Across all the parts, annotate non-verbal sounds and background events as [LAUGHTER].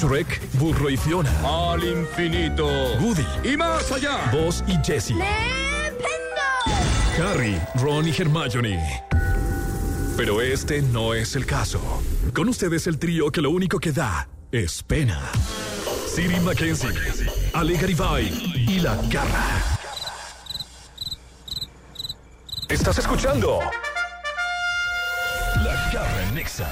Shrek, Burro y Fiona. Al infinito. Woody, Y más allá. Buzz y Jessie. Harry, Ron y Hermione. Pero este no es el caso. Con ustedes el trío que lo único que da es pena. Siri Mackenzie, Ale Garibay y La Garra. ¿Estás escuchando? La Garra en Nexa.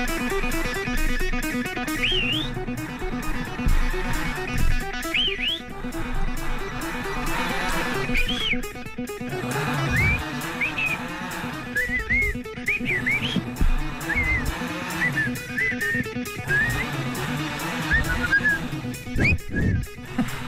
Ha [LAUGHS] ha.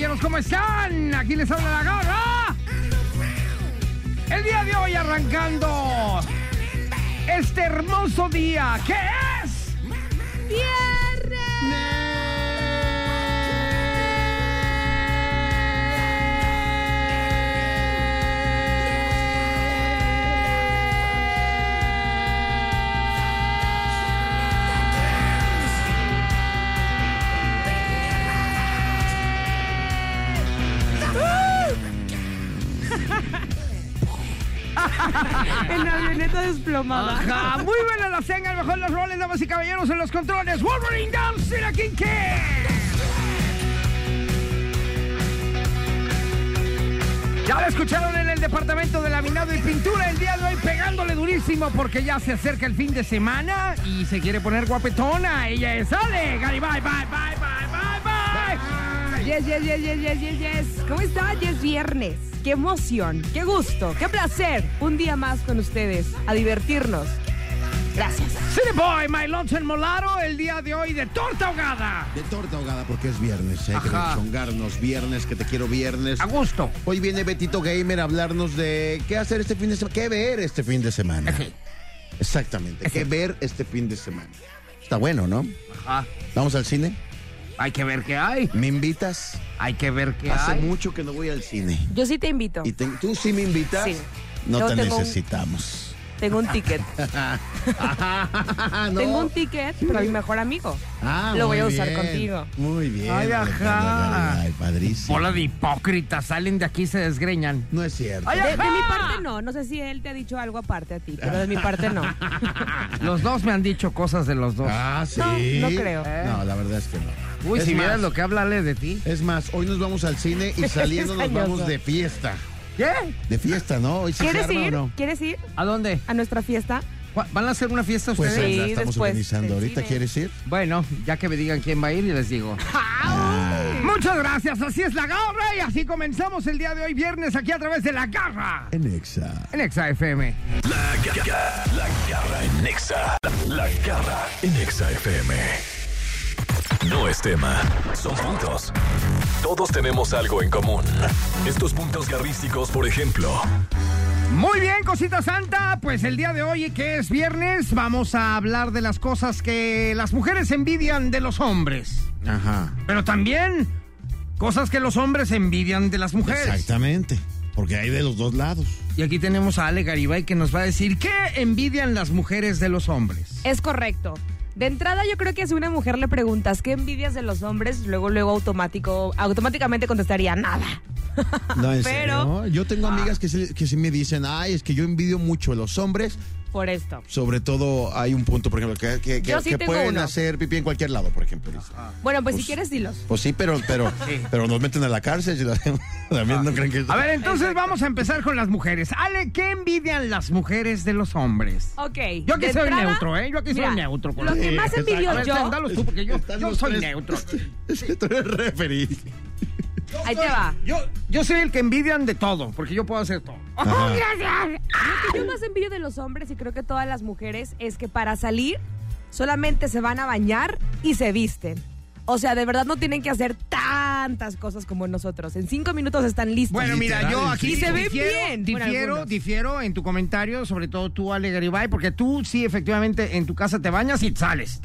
Caballeros. ¿Cómo están? Aquí les habla la garra. El día de hoy arrancando este hermoso día. ¿Qué desplomada. Ajá, [LAUGHS] muy buenas las tengan. Mejor las rolen, damas y caballeros, en los controles. Wolverine Dance y la King Ya lo escucharon en el departamento de laminado y pintura el día de hoy pegándole durísimo porque ya se acerca el fin de semana y se quiere poner guapetona. Ella es Ale. Gary, bye, bye, bye, bye, bye, bye. Yes, yes, yes, yes, yes, yes, yes. ¿Cómo está? Ya es viernes. Qué emoción, qué gusto, qué placer. Un día más con ustedes, a divertirnos. Gracias. City Boy, My Lonesome Molaro, el día de hoy de torta ahogada. De torta ahogada porque es viernes, hay que Ajá. chongarnos viernes, que te quiero viernes. A gusto. Hoy viene Betito Gamer a hablarnos de qué hacer este fin de semana, qué ver este fin de semana. Exactamente, qué ver este fin de semana. Está bueno, ¿no? Ajá. ¿Vamos al cine? Hay que ver qué hay. ¿Me invitas? Hay que ver qué Hace hay. mucho que no voy al cine. Yo sí te invito. ¿Y te- tú sí me invitas? Sí. No Yo te un- necesitamos. Tengo un ticket. [LAUGHS] [LAUGHS] No. Tengo un ticket para mi mejor amigo. Ah, Lo voy a usar bien. contigo. Muy bien. Ay, ajá. Garibay, padrísimo. Bola de hipócritas, salen de aquí y se desgreñan. No es cierto. Ay, De, mi parte no. No sé si él te ha dicho algo aparte a ti, pero de mi parte no. [LAUGHS] Los dos me han dicho cosas de los dos. Ah, sí. No, no creo. No, la verdad es que no. Uy, es si más, vieras lo que habla Ale de ti. Es más, hoy nos vamos al cine y saliendo nos vamos de fiesta. ¿Qué? De fiesta, ¿no? Hoy sí se ¿Quieres arma ir? o no? ¿Quieres ir ¿A dónde? a nuestra fiesta? ¿Cu- ¿Van a hacer una fiesta Pues ustedes? Sí, la estamos después organizando ahorita. cine. ¿Quieres ir? Bueno, ya que me digan quién va a ir, y les digo. [LAUGHS] Muchas gracias, así es la garra y así comenzamos el día de hoy viernes aquí a través de la garra En Exa. en Exa FM. La garra, la garra en Nexa. La garra en Nexa FM. No es tema, son puntos. Todos tenemos algo en común. Estos puntos garrísticos, por ejemplo. Muy bien, cosita santa, pues el día de hoy que es viernes vamos a hablar de las cosas que las mujeres envidian de los hombres, Ajá. pero también cosas que los hombres envidian de las mujeres. Exactamente. Porque hay de los dos lados. Y aquí tenemos a Ale Garibay que nos va a decir qué envidian las mujeres de los hombres. Es correcto. De entrada, yo creo que si una mujer le preguntas qué envidias de los hombres, luego, luego automático, automáticamente contestaría nada. No, en [LAUGHS] Pero- serio. Yo tengo amigas que sí, que sí me dicen, ay, es que yo envidio mucho a los hombres. Por esto. Sobre todo hay un punto, por ejemplo, que, que, que- Yo sí que tengo pueden uno. hacer pipí en cualquier lado, por ejemplo. dice. Bueno, pues, si Pues- quieres, dilos. Pues sí, pero, pero, pero nos meten a la cárcel. y la- También no creen que... A ver, entonces vamos a empezar con las mujeres. Ale, ¿qué envidian las mujeres de los hombres? Ok. Yo aquí soy entrada, neutro, ¿eh? Yo aquí soy mira, neutro. con Lo que más envidio ver, yo. dalos tú, porque yo, yo soy tres. neutro. Tú eres referí. Ahí te va. Yo, yo soy el que envidian de todo, porque yo puedo hacer todo. ¡Oh, gracias! Lo que yo más envidio de los hombres y creo que todas las mujeres es que para salir solamente se van a bañar y se visten. O sea, de verdad no tienen que hacer tantas cosas como nosotros. En cinco minutos están listos. Bueno, mira, yo aquí Y se ven difiero, bien, difiero en tu comentario, sobre todo tú, Ale Garibay, porque tú sí, efectivamente, en tu casa te bañas y sales.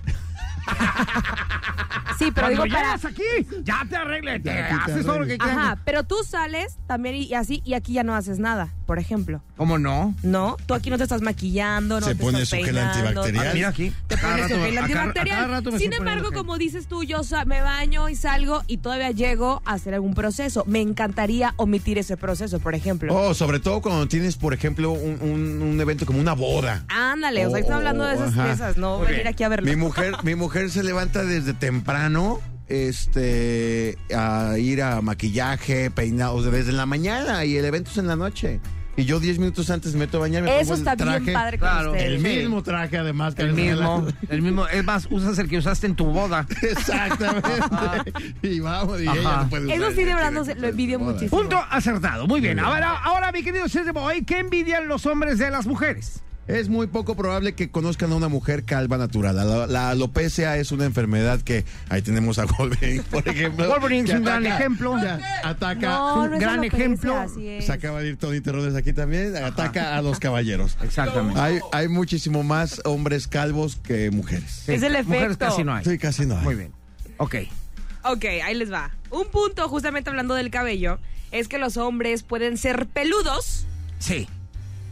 [LAUGHS] sí, pero Cuando digo para... llegas aquí, ya te arreglas, te Ya, aquí te haces todo lo que quieras. Ajá, pero tú sales también y, y así y aquí ya no haces nada, por ejemplo. ¿Cómo no? ¿No? Tú aquí no te estás maquillando, no Se te pone estás su gel peinando. antibacterial. Ah, mira aquí. Te cada pones tu rato- gel a cada- a antibacterial. cada rato me Sin estoy embargo, poniendo como dices tú, yo sa- me baño y salgo y todavía llego a hacer algún proceso. Me encantaría omitir ese proceso, por ejemplo. Oh, sobre todo cuando tienes, por ejemplo, un, un- un evento como una boda. Ándale, o sea, Oh, está hablando de esas, de esas, no venir aquí a verlo. Mi mujer, mi mujer se levanta desde temprano, este, a ir a maquillaje, peinado, desde la mañana y el evento es en la noche. Y yo 10 minutos antes me meto a bañar, me Eso pongo el está bien traje, padre con Claro. ustedes. El mismo traje, además. que El les mismo, regalan. el mismo. Es más, usas el que usaste en tu boda. [LAUGHS] Exactamente. y vamos, y Ajá. ella no puede Eso usar sí, de el verdad, que no sé, le lo envidio moda. muchísimo. Punto acertado. Muy bien. Muy bien. Ahora, ahora, mi querido César Boy, ¿qué envidian los hombres de las mujeres? Es muy poco probable que conozcan a una mujer calva natural. La, la alopecia es una enfermedad que ahí tenemos a Wolverine, por [LAUGHS] ejemplo. Wolverine es un gran ejemplo. que ataca. No, no gran alopecia, ejemplo. Se acaba de ir Tony Terrones aquí también. Ataca a los caballeros. Exactamente. Hay, hay muchísimo más hombres calvos que mujeres. Es el Mujeres efecto. casi no hay. Sí, casi no hay. Muy bien. Ok. Ok, ahí les va. Un punto, justamente hablando del cabello, es que los hombres pueden ser peludos, Sí.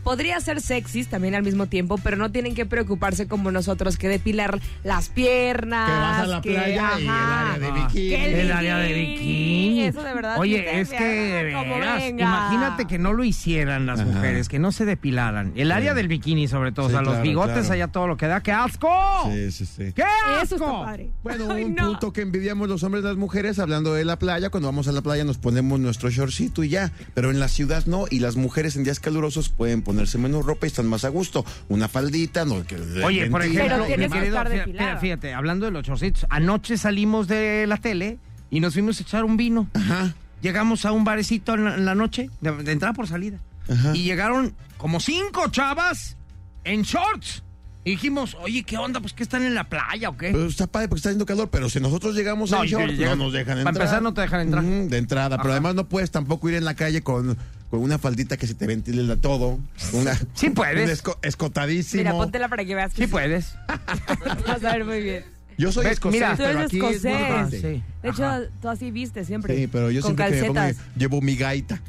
Podría ser sexys también al mismo tiempo, pero no tienen que preocuparse como nosotros que depilar las piernas. Que vas a la playa y el área de bikini. El área de bikini. Eso de verdad. Oye, es que de veras, imagínate que no lo hicieran las Ajá. mujeres, que no se depilaran. El área del bikini, sobre todo, Sí, o sea, los bigotes claro. allá todo lo que da. ¡Qué asco! Sí, sí, sí. ¡Qué asco! Eso está padre. Bueno, Ay, un no. punto que envidiamos los hombres y las mujeres, hablando de la playa, cuando vamos a la playa nos ponemos nuestro shortcito y ya, pero en la ciudad no, y las mujeres en días calurosos pueden ponerse menos ropa y están más a gusto. Una faldita, no que Oye, por ejemplo, mi que querido, fíjate, fíjate, hablando de los chorcitos, anoche salimos de la tele y nos fuimos a echar un vino. Ajá. Llegamos a un barecito en la, en la noche, de, de entrada por salida. Ajá. Y llegaron como cinco chavas en shorts. Y dijimos, oye, ¿qué onda? Pues que están en la playa o qué. Pero está padre porque está haciendo calor, pero si nosotros llegamos No, en y short, no nos dejan para entrar. empezar, no te dejan entrar. De entrada, pero además no puedes tampoco ir en la calle con, con una faldita que se te ventile la todo. Una, [LAUGHS] Sí puedes. un esco- escotadísimo. Mira, póntela para que veas que Sí puedes. [LAUGHS] vas a ver muy bien. Yo soy Ves, escocés, mira, Tú pero eres aquí es escocés. Sí. De hecho, Ajá. tú así viste siempre. Sí, pero yo con siempre que me pongo, calcetas. llevo mi gaita.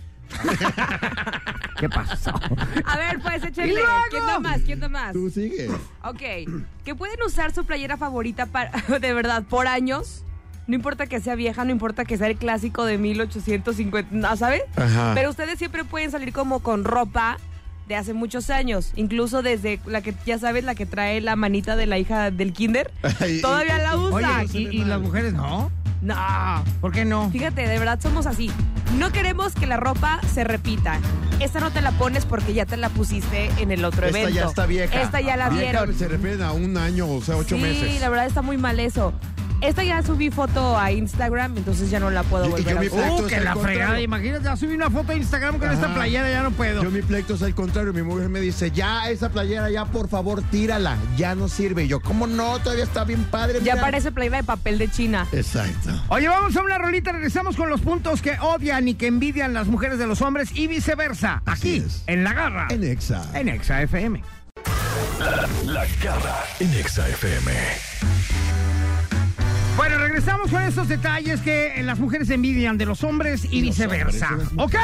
[LAUGHS] ¿Qué pasó? A ver, pues, ¿Y échenle. ¿Quién da más? ¿Quién da más? Tú sigues. Ok. Que pueden usar su playera favorita para, de verdad, por años. No importa que sea vieja, no importa que sea el clásico de 1850, ¿no, ¿sabes? Ajá. Pero ustedes siempre pueden salir como con ropa de hace muchos años. Incluso desde la que, ya sabes, la que trae la manita de la hija del kinder. [LAUGHS] Ay, Todavía la Oye, usan. ¿y, y las mujeres no? No. ¿Por qué no? Fíjate, de verdad somos así. No queremos que la ropa se repita. Esta no te la pones porque ya te la pusiste en el otro Esta evento. ya está vieja. Esta ya la Vieja vieron. Se refieren a un año, o sea, ocho sí, meses. la verdad está muy mal eso. Esta ya subí foto a Instagram, entonces ya no la puedo volver yo a pleito Uh, es que la contrario. fregada. Imagínate, ya subí una foto a Instagram con esta playera, ya no puedo. Yo mi pleito es al contrario, mi mujer me dice, ya esa playera, ya por favor tírala, ya no sirve. Y yo, ¿cómo no? Todavía está bien padre. Ya mira". parece playera de papel de China. Exacto. Oye, vamos a una rolita, regresamos con los puntos que odian y que envidian las mujeres de los hombres y viceversa. Así Aquí, es. en La Garra, En Exa. en Exa FM. La garra en Exa FM. Bueno, regresamos con esos detalles que las mujeres envidian de los hombres y, Y los viceversa. hombres ¿Ok?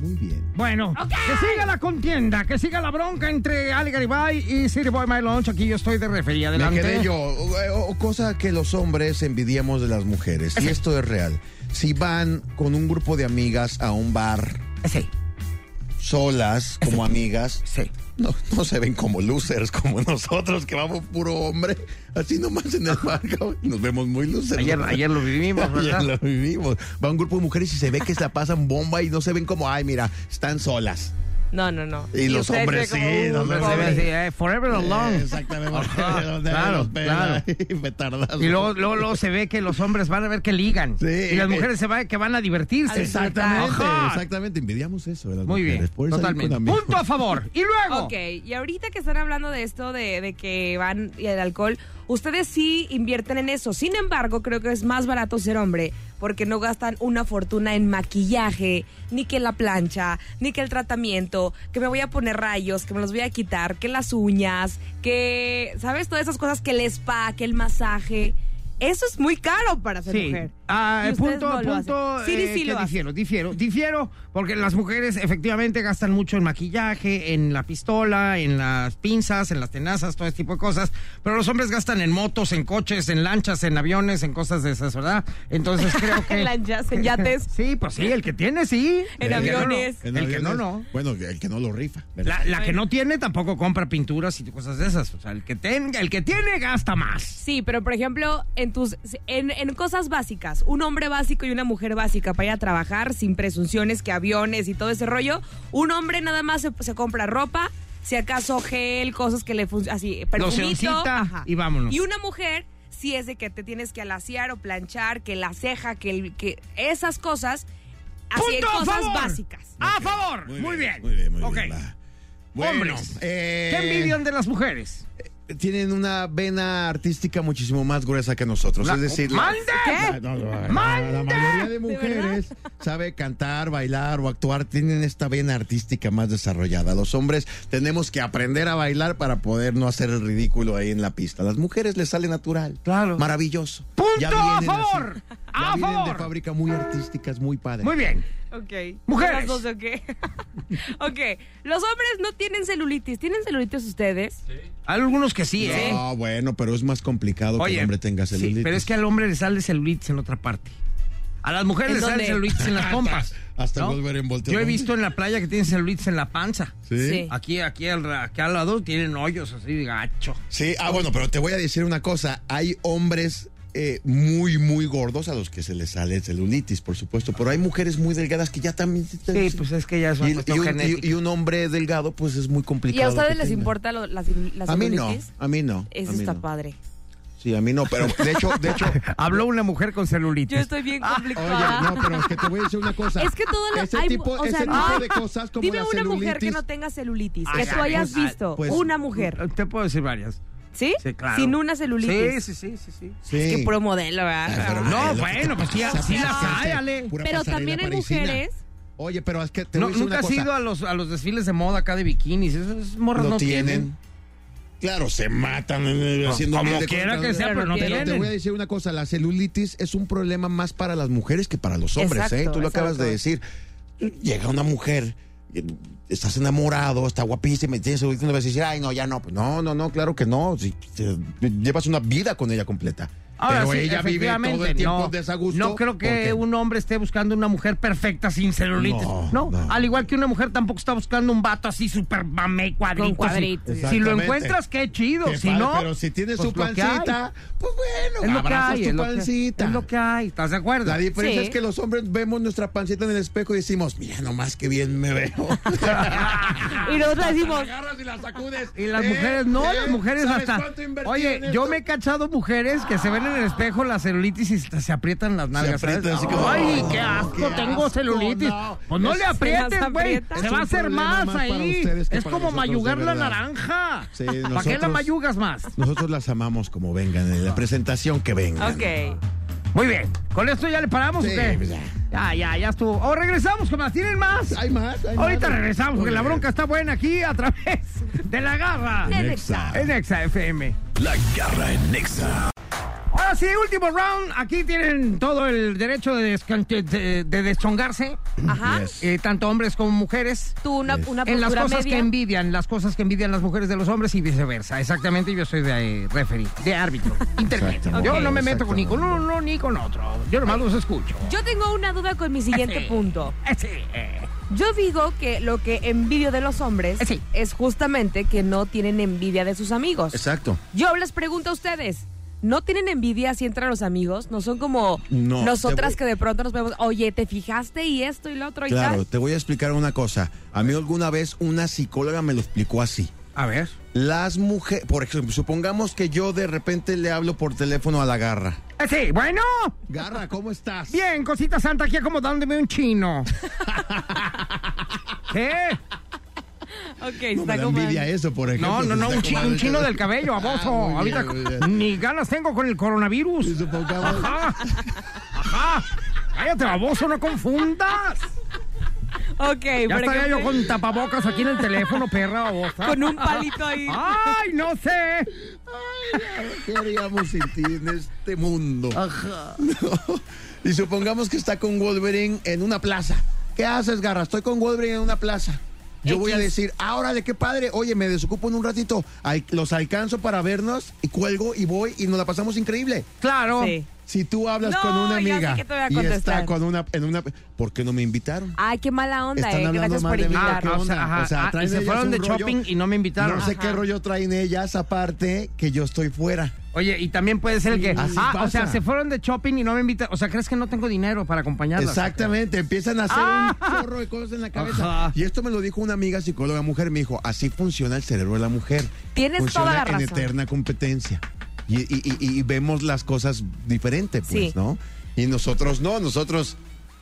Muy bien. Bueno, que siga la contienda, que siga la bronca entre Ali Garibay y City Boy My Lunch. Aquí yo estoy de refería. Me Adelante. quedé yo. O, o cosa que los hombres envidiamos de las mujeres. Y esto es real. Si van con un grupo de amigas a un bar Sí, solas, como amigas, sí. no, no se ven como losers como nosotros, que vamos puro hombre, así nomás en el bar. cabrón, Nos vemos muy losers. Ayer, ayer lo vivimos, [LAUGHS] Ayer ¿verdad? lo vivimos. Va un grupo de mujeres y se ve que se la pasan bomba y no se ven como, ay, mira, están solas. No, no, no. Y los hombres sí, hombres Se ve eh, forever alone. Eh, Exactamente. Claro, claro. [LAUGHS] y luego, luego, luego se ve que los hombres van a ver que ligan. Sí. y las mujeres se van, que van a divertirse. Exactamente, Ajá. exactamente. Envidiamos eso de las Muy mujeres. bien, totalmente. Punto a favor. Y luego. Ok, y ahorita que están hablando de esto, de, de que van y el alcohol, ustedes sí invierten en eso. Sin embargo, creo que es más barato ser hombre porque no gastan una fortuna en maquillaje, ni que la plancha, ni que el tratamiento, que me voy a poner rayos, que me los voy a quitar, que las uñas, que, ¿sabes? Todas esas cosas, que el spa, que el masaje. Eso es muy caro para ser Sí. mujer. Ah, ustedes punto, no punto. Sí, eh, sí que difiero, difiero, difiero, porque las mujeres efectivamente gastan mucho en maquillaje, en la pistola, en las pinzas, en las tenazas, todo ese tipo de cosas. Pero los hombres gastan en motos, en coches, en lanchas, en aviones, en cosas de esas, ¿verdad? Entonces [LAUGHS] creo que. En lanchas, en yates. [LAUGHS] Sí, pues sí, el que tiene, sí. En El que no, aviones. El que no, aviones, no. Bueno, el que no lo rifa. ¿verdad? La, la que no tiene tampoco compra pinturas y cosas de esas. O sea, el que tenga, el que tiene gasta más. Sí, pero por ejemplo, en tus en, en cosas básicas, un hombre básico y una mujer básica para ir a trabajar sin presunciones que aviones y todo ese rollo, un hombre nada más se, se compra ropa, si acaso gel, cosas que le funcionan, así, perfumito, ajá. y vámonos. Y una mujer si es de que te tienes que alaciar o planchar, que la ceja, que el, que esas cosas, así en ¡Punto a cosas favor! básicas. ¡A favor! Muy, bien. Muy bien, muy Ok. bien. va. Bueno, Hombres, eh, ¿Qué envidian de las mujeres? Tienen una vena artística muchísimo más gruesa que nosotros. La- es decir, la- ¡Mande! La, no, no, la- ¡Mande! la mayoría de ¿De mujeres sabe cantar, bailar o actuar, tienen esta vena artística más desarrollada. Los hombres tenemos que aprender a bailar para poder no hacer el ridículo ahí en la pista. Las mujeres les sale natural. Claro. Maravilloso. ¡Punto Ya a vienen favor! así. ¡A Ya vienen favor! de fábrica muy artísticas, muy padres. Muy bien. Ok. Mujeres. Dos, ok. [LAUGHS] ok. Los hombres no tienen celulitis. ¿Tienen celulitis ustedes? Hay algunos que sí, ¿eh? No, bueno, pero es más complicado que el hombre tenga sí, celulitis. pero es que al hombre le sale celulitis en otra parte. A las mujeres ¿En les sale celulitis en las pompas. Hasta ¿no? volver en volteo. Yo he visto en la playa que tienen celulitis en la panza. ¿Sí? Sí. Aquí, aquí, al, aquí al lado tienen hoyos así de gacho. Sí, ah, bueno, pero te voy a decir una cosa. Hay hombres eh, muy, muy gordos a los que se les sale celulitis, por supuesto, pero hay mujeres muy delgadas que ya también... Sí, pues es que ya es una y, y un, y- y un hombre delgado, pues es muy ¿Y complicado. a ustedes les tenga. importa lo- la, celu- la A mí no, celulitis? a mí no. Eso mí está no. padre. Sí, a mí no, pero de hecho, de hecho... [LAUGHS] Habló una mujer con celulitis. Yo estoy bien Oye, complicada. no, pero es que te voy a decir una cosa. Es que todo lo ese hay, tipo, o ese sea, tipo de cosas como Dime la una mujer que no tenga celulitis, Ay, que tú ay, hayas pues, visto. pues, una mujer. Te puedo decir varias. ¿Sí? Sí, claro. Sin una celulitis. Sí, sí, sí, sí, sí. Sí. Es que puro modelo, ¿verdad? Pero No, bueno, pues sí, pasa, sí pues, las hay, Ale. Pero también hay mujeres. Oye, pero es que te No, voy a decir nunca una has cosa. ido a los, a los desfiles de moda acá de bikinis. Esas morras no no tienen. tienen. Claro, se matan eh, haciendo como mil de quiera que sea, pero no Pero tienen. te voy a decir una cosa, la celulitis es un problema más para las mujeres que para los hombres, ¿eh? Tú lo acabas de decir. Llega una mujer, eh, estás enamorado, está guapísima y tienes celulitis, no vas a decir, ay, no, ya no. Pues no, no, no, claro que no. Llevas una vida con ella completa. Ahora Pero sí, ella vive todo efectivamente, el tiempo no, desagusto. No creo que porque- un hombre esté buscando una mujer perfecta sin celulitis. No, No, no. al igual que una mujer tampoco está buscando un vato así súper mame cuadritos. Con cuadritos. Si- Si lo encuentras, qué chido. Qué si padre, no, pero si tienes pues su pancita, pues bueno, es lo que abrazas hay. tu Es lo que, pancita. es lo que hay. ¿Estás de acuerdo? La diferencia Sí. es que los hombres vemos nuestra pancita en el espejo y decimos, mira nomás qué bien me veo. [LAUGHS] Y nosotros decimos, La agarras y la sacudes. Y las ¿Eh? mujeres, no, ¿Eh? las mujeres ¿Sabes hasta. Oye, yo me he cachado mujeres que se ven en el espejo la celulitis y se, se aprietan las nalgas. aprietan ¿sabes? así como, Ay, "Oh, qué asco, qué tengo asco, celulitis. no". Pues no Es- le aprietes, güey. Se va a hacer más ahí. Es como mayugar la naranja. Sí, ¿Para qué la mayugas más? Nosotros las amamos como vengan, en la presentación que vengan. ok. Muy bien. ¿Con esto ya le paramos Sí, o qué? pues ya. Ya, ya, ya estuvo. O regresamos, con más. ¿Tienen más? Hay más. hay Ahorita más. regresamos porque la bronca está buena aquí a través de la garra. Nexa. En Exa FM. La garra en Nexa. Ahora sí, último round. Aquí tienen todo el derecho de, de, de deschongarse, Ajá. Yes. eh, tanto hombres como mujeres. Tú una, Yes. una En las cosas media. que envidian, las cosas que envidian las mujeres de los hombres y viceversa. Exactamente, yo soy de eh, referee, de árbitro, [LAUGHS] intermedio. Exactamente. Yo no me meto con ni con uno ni con otro. Yo nomás los escucho. Yo tengo una duda con mi siguiente Sí. punto. Sí. Yo digo que lo que envidio de los hombres sí. es justamente que no tienen envidia de sus amigos. Exacto. Yo les pregunto a ustedes, ¿no tienen envidia si entran los amigos? ¿No son como No, nosotras voy- que de pronto nos vemos, oye, ¿te fijaste y esto y lo otro y Claro, tal? te voy a explicar una cosa. A mí alguna vez una psicóloga me lo explicó así. A ver. Las mujeres, por ejemplo, supongamos que yo de repente le hablo por teléfono a la garra. Eh, sí, bueno. Garra, ¿cómo estás? Bien, cosita santa, aquí acomodándome un chino. [LAUGHS] ¿Qué? Ok, No me está da como... envidia eso, por ejemplo. No, no, no, Está un, chi- como- un chino del cabello, Ah, bien, Ahorita muy bien. ni ganas tengo con el coronavirus. Supongamos- Ajá. Ajá. Cállate, baboso, no confundas. Ok, Ya por estaría yo con tapabocos aquí en el teléfono, perra babosa. con un palito ahí. Ay, no sé. ¿Qué haríamos sin ti en este mundo? Ajá. Y supongamos que está con Wolverine en una plaza. ¿Qué haces, Garra? Estoy con Wolverine en una plaza. Yo voy a decir, ahora de qué padre, oye, me desocupo en un ratito, Ay, los alcanzo para vernos y cuelgo y voy y nos la pasamos increíble. Claro. Sí. Si tú hablas No, con una amiga y está con una, en una, ¿por qué no me invitaron? Ay, qué mala onda, Están eh. hablando Gracias mal por de mí, invitar. ¿qué Ah, o onda? sea, ajá, O sea, ah, traen y se fueron de rollo. shopping y no me invitaron. No sé Ajá. qué rollo traen ellas aparte que yo estoy fuera. Oye, y también puede ser el que. Así ah, o sea, se fueron de shopping y no me invitaron. O sea, ¿crees que no tengo dinero para acompañarlas? Exactamente, empiezan a hacer Ah. un chorro de cosas en la cabeza. Ajá. Y esto me lo dijo una amiga psicóloga mujer, me dijo, así funciona el cerebro de la mujer. Tienes funciona toda la en razón. eterna competencia. Y, y- y- y vemos las cosas diferente, pues, Sí. ¿no? Y nosotros no, nosotros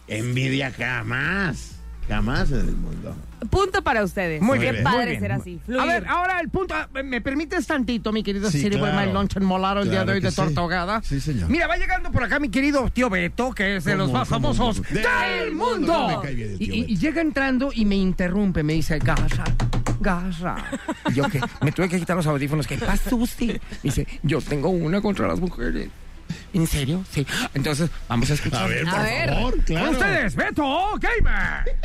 envidia jamás, jamás en el mundo. Punto para ustedes. Muy Qué bien. padre muy bien. ser así. Fluir. A ver, ahora el punto. ah, ¿Me permites tantito, mi querido Sí, Siri claro. My Lunch Molaro el día de hoy de sí. torta ahogada? Sí, señor. Mira, va llegando por acá mi querido tío Beto, que es de los ¿Cómo, más cómo, famosos cómo? del mundo. No me cae bien el y, tío y- Beto. y llega entrando y me interrumpe, me dice, garra, garra. Y yo que me tuve que quitar los audífonos. ¿Qué pasó usted? Dice, yo tengo una contra las mujeres. ¿En serio? Sí. Entonces, vamos a escuchar. A ver, A por ver. favor, claro. ustedes, Beto Gamer.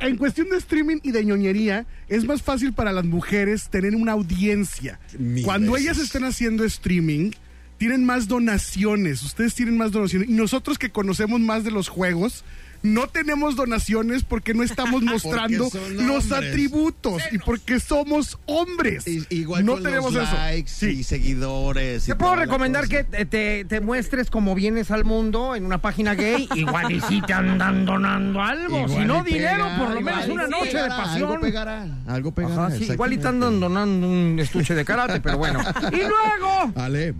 En cuestión de streaming y de ñoñería, es más fácil para las mujeres tener una audiencia. Mil Cuando veces. ellas están haciendo streaming, tienen más donaciones. Ustedes tienen más donaciones. Y nosotros que conocemos más de los juegos, no tenemos donaciones porque no estamos [LAUGHS] mostrando los hombres. atributos y porque somos hombres. Y- igual no con tenemos los eso. likes Sí. y seguidores. y Te puedo recomendar que te, muestres como vienes al mundo en una página gay. [LAUGHS] Igual y si te andan donando algo. Igual si no dinero, pega, por lo menos una sí, noche de pasión. Algo pegará, algo pegará. Ajá, sí, igual y te andan donando un estuche de karate, pero bueno. [LAUGHS] Y luego. Ale,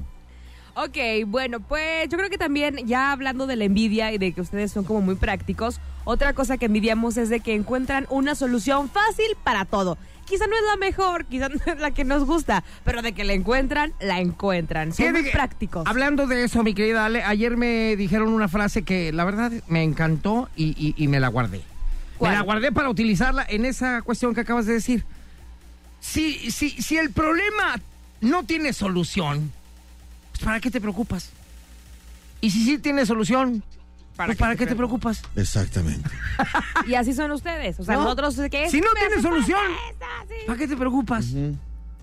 Ok, bueno, pues yo creo que también ya hablando de la envidia y de que ustedes son como muy prácticos, otra cosa que envidiamos es de que encuentran una solución fácil para todo. Quizá no es la mejor, quizá [LAUGHS] no es la que nos gusta, pero de que la encuentran, la encuentran. Son muy que, prácticos. Hablando de eso, mi querida Ale, ayer me dijeron una frase que la verdad me encantó y, y- y me la guardé. ¿Cuál? Me la guardé para utilizarla en esa cuestión que acabas de decir. Si, si, si el problema no tiene solución, ¿para qué te preocupas? Y si sí tiene solución, ¿para, ¿para qué te preocupas? exactamente. Y así son ustedes. O sea, ¿No? nosotros, ¿qué? Si no tiene solución, sí. ¿para qué te preocupas?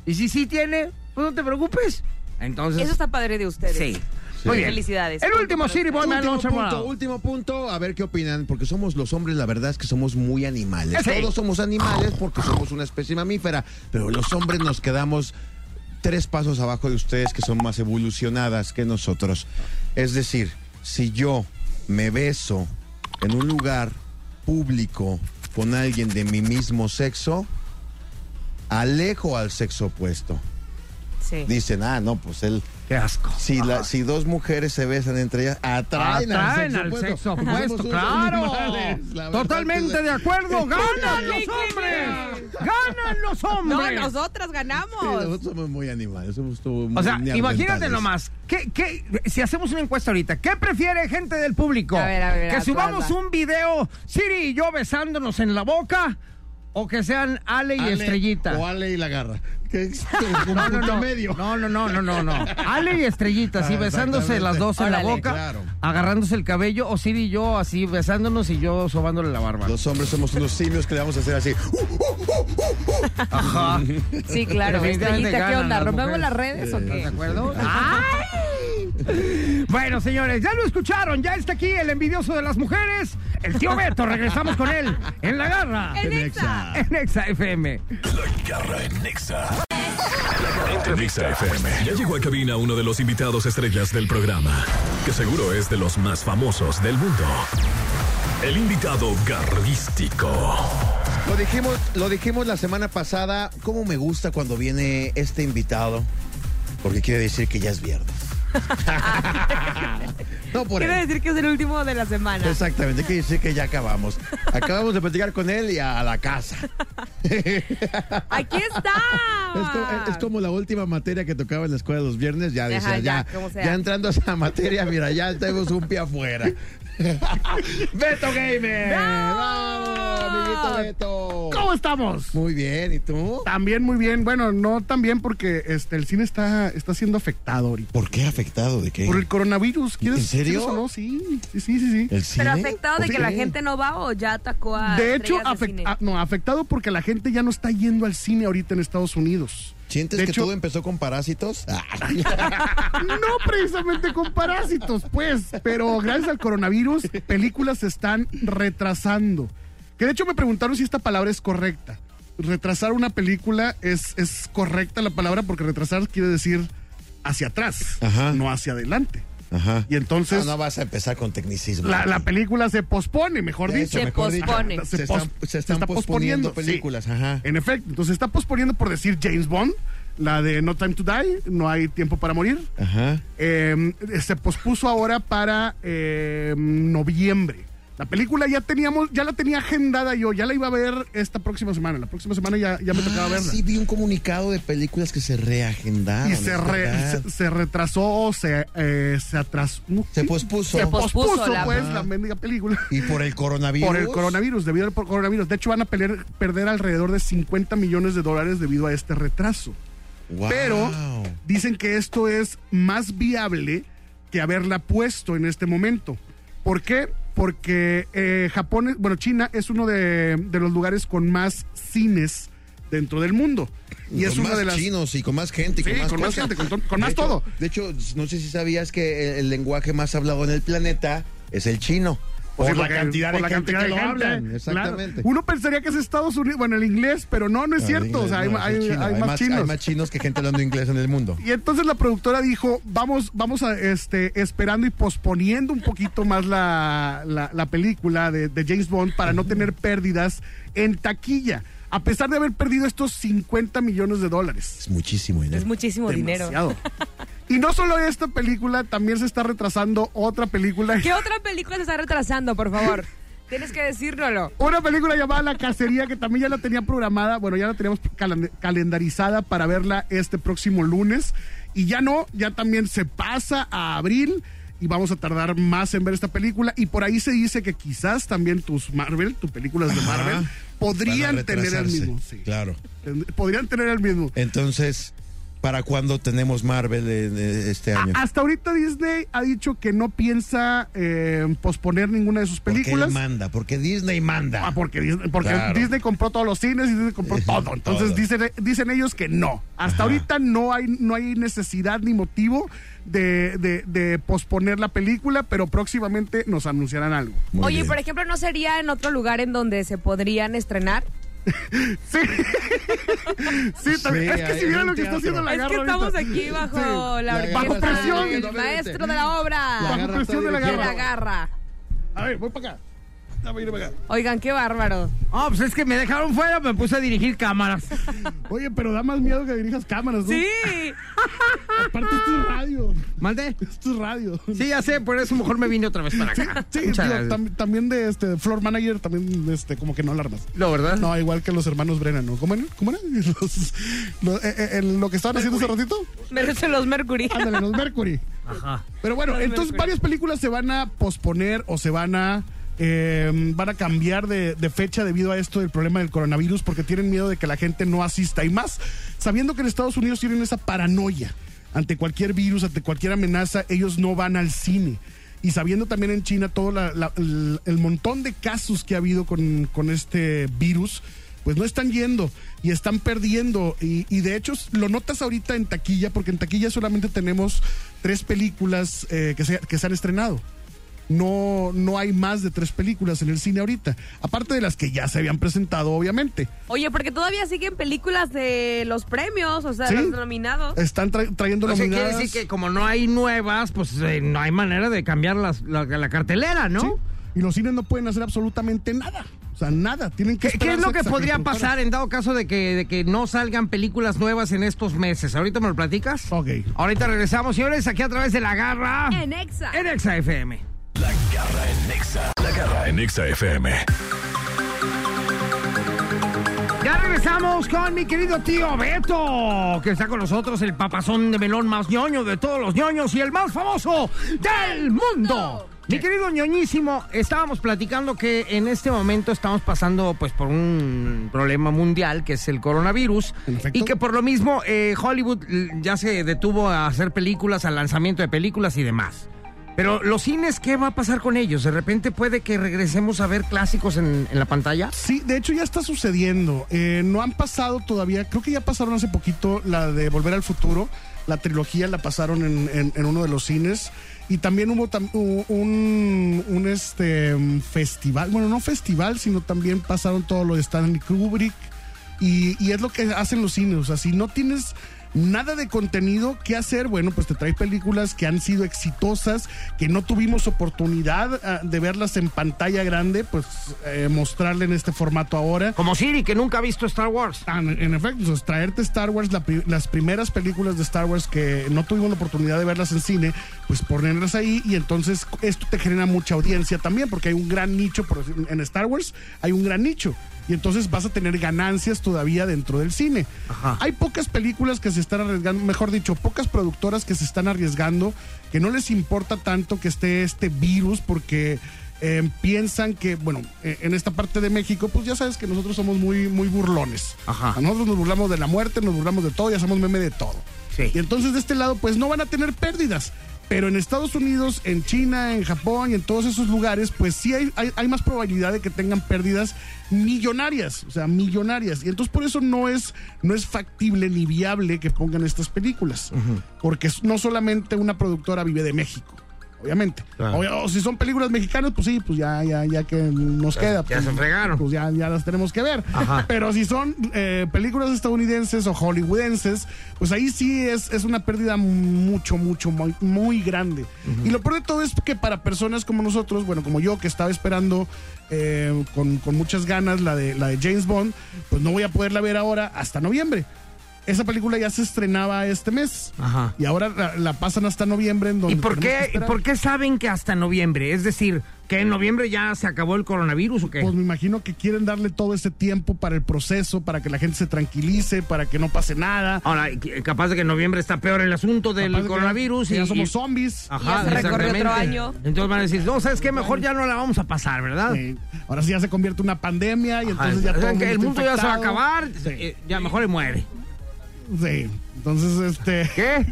Y si sí tiene, pues no te preocupes. Entonces, Eso está padre de ustedes. sí. Sí. Muy bien. Felicidades. El último, para Boy, último punto, último punto, a ver qué opinan, porque somos los hombres, la verdad es que somos muy animales. Sí. Todos somos animales porque somos una especie mamífera, pero los hombres nos quedamos tres pasos abajo de ustedes que son más evolucionadas que nosotros. Es decir, si yo me beso en un lugar público con alguien de mi mismo sexo, alejo al sexo opuesto. Sí. Dicen, ah, no, pues él Qué asco. si, la, si dos mujeres se besan entre ellas, atraen, Atraen al sexo opuesto, Somos claro. unos animales, la verdad Totalmente de acuerdo. [LAUGHS] ¡Ganan los hombres! ¡Ganan los No, hombres! nosotras Sí, ganamos. nosotros somos muy animales, somos muy O sea, imagínate nomás. ¿qué, qué, si hacemos una encuesta ahorita, ¿qué prefiere gente del público? A ver, a ver, ¿Que subamos un video, Siri y yo besándonos en la boca? O que sean Ale y Ale Estrellita. O Ale y la garra. Que es [LAUGHS] un No, no, punto no. medio. No, no, no, no, no, no. [LAUGHS] Ale y Estrellita, así Ah, besándose las dos en la boca, Claro. agarrándose el cabello, o Siri y yo así besándonos y yo sobándole la barba. Los hombres somos unos simios que le vamos a hacer así. Ajá. Sí, claro. Estrellita, ¿qué onda? ¿Rompemos las redes o ¿Estás qué? de acuerdo? ¡Ay! Bueno, señores, ya lo escucharon. Ya está aquí el envidioso de las mujeres, el tío Beto. Regresamos con él en la garra. En Exa. En Exa FM. La garra en Nexa. En Nexa FM. Ya llegó a cabina uno de los invitados estrellas del programa, que seguro es de los más famosos del mundo. El invitado garrístico. Lo dijimos, lo dijimos la semana pasada. ¿Cómo me gusta cuando viene este invitado? Porque quiere decir que ya es viernes. [LAUGHS] no por él. decir que es el último de la semana. Exactamente, quiere decir que ya acabamos. Acabamos de platicar con él y a la casa. [LAUGHS] ¡Aquí está! Es como, es como la última materia que tocaba en la escuela los viernes, ya Ajá, decía, ya, ya entrando a esa materia, mira, ya tenemos un pie afuera. [LAUGHS] Beto Gamer. ¡Bravo, amiguito Beto! ¿Cómo estamos? Muy bien, ¿y tú? También muy bien. Bueno, no tan bien porque este, el cine está, está siendo afectado ahorita. ¿Por qué afectado? ¿De qué? Por el coronavirus. ¿Quieres, ¿En serio? ¿quieres o no? Sí, sí, sí, sí. sí. ¿El cine? ¿Pero afectado de ¿Por que la gente no va o ya atacó a De hecho, de afect- cine? ah, no, afectado porque la gente ya no está yendo al cine ahorita en Estados Unidos. ¿Sientes De que hecho- todo empezó con parásitos? Ah. [LAUGHS] No precisamente con parásitos, pues, pero gracias al coronavirus, películas se están retrasando. Que de hecho me preguntaron si esta palabra es correcta. Retrasar una película es, es correcta la palabra porque retrasar quiere decir hacia atrás, Ajá. no hacia adelante. Ajá. Y entonces no, no vas a empezar con tecnicismo. la, la película se pospone, mejor dicho. Se mejor dicho. pospone. Se, Se están, pos- se se están está posponiendo posponiendo, sí. películas, ajá. En efecto, entonces se está posponiendo por decir James Bond, la de No Time to Die, No hay tiempo para morir. Ajá. Eh, se pospuso ahora para eh, noviembre. La película ya teníamos, ya la tenía agendada yo, ya la iba a ver esta próxima semana. La próxima semana ya, ya me tocaba Ah, verla. Sí, vi un comunicado de películas que se reagendaron. y se, re- se, se retrasó, se, eh, se atrasó. Se pospuso. Se pospuso pospuso, la- pues, la mendiga película. Y por el coronavirus. Por el coronavirus, debido al coronavirus. De hecho, van a pelear- perder alrededor de 50 millones de dólares debido a este retraso. Wow. Pero dicen que esto es más viable que haberla puesto en este momento. ¿Por qué? Porque eh, Japón, bueno, China es uno de, de los lugares con más cines dentro del mundo. Y es una más de las... chinos y con más gente. y Sí, con más, con más cosas. gente, con más hecho- todo. De hecho, no sé si sabías que el, el lenguaje más hablado en el planeta es el chino. Por sí, la porque- cantidad por de la gente cantidad que de lo gente, hablan. claro. Exactamente. Uno pensaría que es Estados Unidos, bueno, el inglés, pero no, no es No, cierto. inglés o sea, hay, no, es hay- el chino. hay más, chinos. Hay más chinos que gente hablando inglés en el mundo. Y entonces la productora dijo, vamos, vamos a este esperando y posponiendo un poquito más la, la- la película de, de James Bond para no tener pérdidas en taquilla. A pesar de haber perdido estos 50 millones de dólares. Es muchísimo dinero. Es muchísimo dinero. [LAUGHS] Y no solo esta película, también se está retrasando otra película. ¿Qué otra película se está retrasando, por favor? [LAUGHS] Tienes que decírnoslo. Una película llamada La Cacería, que también ya la tenía programada, bueno, ya la teníamos calen- calendarizada para verla este próximo lunes. Y ya no, ya también se pasa a abril y vamos a tardar más en ver esta película. Y por ahí se dice que quizás también tus Marvel, tus películas de Ajá. Marvel, podrían tener el mismo. sí. Claro. Podrían tener el mismo. Entonces, ¿para cuándo tenemos Marvel en, eh, este A- año? hasta ahorita Disney ha dicho que no piensa eh, posponer ninguna de sus Porque películas. él manda, porque Disney manda. Ah, porque Disney, porque Claro. Disney compró todos los cines y Disney compró [LAUGHS] todo. Entonces Todo. Dicen, dicen ellos que no. Hasta Ajá. ahorita no hay, no hay necesidad ni motivo de, de- de posponer la película, pero próximamente nos anunciarán algo. Muy Oye, bien. por ejemplo, ¿no sería en otro lugar en donde se podrían estrenar? [LAUGHS] Sí. [LAUGHS] sí, también. Sí, es que si vieran lo que está haciendo la es garra que estamos ahorita. aquí bajo Sí. la La orquesta Bajo presión. del maestro de la obra. La Bajo garra presión de la de dirigida. la garra. A ver, voy para acá. Ir. Oigan, qué bárbaro. Ah, pues es que me dejaron fuera, me puse a dirigir cámaras. [LAUGHS] Oye, pero da más miedo que dirijas cámaras, ¿no? Sí. [LAUGHS] Aparte, esto es radio. ¿Mande? Esto es radio. Sí, ya sé, por eso mejor me vine otra vez para acá. Sí, Muchas digo, gracias. tam- también de este floor manager, también este, como que no alarmas. No, ¿verdad? No, igual que los hermanos Brennan, ¿no? ¿Cómo eran? ¿Cómo eran? [LAUGHS] Los- los- eh, eh, lo que estaban haciendo hace ratito. Merece los Mercury. Ándale, los Mercury. Ajá. Pero bueno, Los entonces Mercury. varias películas se van a posponer o se van a eh, van a cambiar de, fecha debido a esto del problema del coronavirus porque tienen miedo de que la gente no asista. Y más, sabiendo que en Estados Unidos tienen esa paranoia ante cualquier virus, ante cualquier amenaza, ellos no van al cine. Y sabiendo también en China todo la- el, montón de casos que ha habido con, este virus, pues no están yendo y están perdiendo. Y, y de hecho lo notas ahorita en taquilla, porque en taquilla solamente tenemos tres películas eh, que, se, que se han estrenado. No, no hay más de tres películas en el cine ahorita, aparte de las que ya se habían presentado, obviamente. Oye, porque todavía siguen películas de los premios, o sea, Sí. los nominados. Están tra- trayendo O sea, quiere nominadas. decir que como no hay nuevas, pues eh, no hay manera de cambiar las- la, la cartelera, ¿no? Sí, Y los cines no pueden hacer absolutamente nada. O sea, nada. Tienen que ¿Qué, qué es lo que podría pasar en dado caso de que, de que no salgan películas nuevas en estos meses? ¿Ahorita me lo platicas? Ok. Ahorita regresamos, señores, aquí a través de La Garra. En Exa. En Exa FM. La garra en Nexa. La garra en Nexa FM. Ya regresamos con mi querido tío Beto, que está con nosotros, el papazón de melón más ñoño de todos los ñoños y el más famoso del mundo. Mi querido ñoñísimo, estábamos platicando que en este momento estamos pasando pues por un problema mundial que es el coronavirus y que por lo mismo eh, Hollywood ya se detuvo a hacer películas, al lanzamiento de películas y demás. Pero los cines, ¿qué va a pasar con ellos? De repente puede que regresemos a ver clásicos en, en la pantalla. Sí, de hecho ya está sucediendo. Eh, no han pasado todavía, creo que ya pasaron hace poquito la de Volver al Futuro. La trilogía la pasaron en, en- uno de los cines. Y también hubo un, un, este, festival, bueno, no festival, sino también pasaron todo lo de Stanley Kubrick. Y, y es lo que hacen los cines. O sea, si no tienes nada de contenido que hacer, bueno, pues te trae películas que han sido exitosas, que no tuvimos oportunidad ah, de verlas en pantalla grande, pues eh, mostrarle en este formato ahora. Como Siri, que nunca ha visto Star Wars. Ah, En, en efecto, pues, traerte Star Wars, la las primeras películas de Star Wars que no tuvimos la oportunidad de verlas en cine, pues ponerlas ahí y entonces esto te genera mucha audiencia también, porque hay un gran nicho, por en Star Wars hay un gran nicho. Y entonces vas a tener ganancias todavía dentro del cine. Ajá. Hay pocas películas que se están arriesgando, mejor dicho, pocas productoras que se están arriesgando, que no les importa tanto que esté este virus, porque eh, piensan que, bueno, eh, en esta parte de México, pues ya sabes que nosotros somos muy, muy burlones. Ajá. A nosotros nos burlamos de la muerte, nos burlamos de todo y hacemos meme de todo. Sí. Y entonces de este lado, pues no van a tener pérdidas. Pero en Estados Unidos, en China, en Japón y en todos esos lugares, pues sí hay, hay, hay más probabilidad de que tengan pérdidas millonarias, o sea, millonarias. Y entonces por eso no es, no es factible ni viable que pongan estas películas. Porque no solamente una productora vive de México. Obviamente. O, o si son películas mexicanas, pues sí, pues ya, ya, ya que nos queda. ya pues, se fregaron. Pues ya, ya las tenemos que ver. Ajá. Pero si son eh, películas estadounidenses o hollywoodenses, pues ahí sí es, es una pérdida mucho, mucho, muy, muy grande. Y lo peor de todo es que para personas como nosotros, bueno, como yo que estaba esperando eh, con, con muchas ganas la de, la de James Bond, pues no voy a poderla ver ahora hasta noviembre. Esa película ya se estrenaba este mes. Ajá. Y ahora la, la pasan hasta noviembre. En donde ¿Y por qué, esperar. por qué saben que hasta noviembre? Es decir, que en noviembre ya se acabó el coronavirus o qué? Pues me imagino que quieren darle todo ese tiempo para el proceso, para que la gente se tranquilice, para que no pase nada. Ahora, capaz de que en noviembre está peor el asunto del Capaz de que ya- coronavirus. que y, ya somos y- zombies. Ajá, Y ya se otro año. Entonces van a decir, no, ¿sabes qué? Mejor ya no la vamos a pasar, ¿verdad? Eh, ahora sí ya se convierte en una pandemia y Ajá, entonces ya o sea, todo que el está mundo ya se va a acabar, Sí, eh, ya mejor y muere. Sí. Entonces, este. ¿Qué?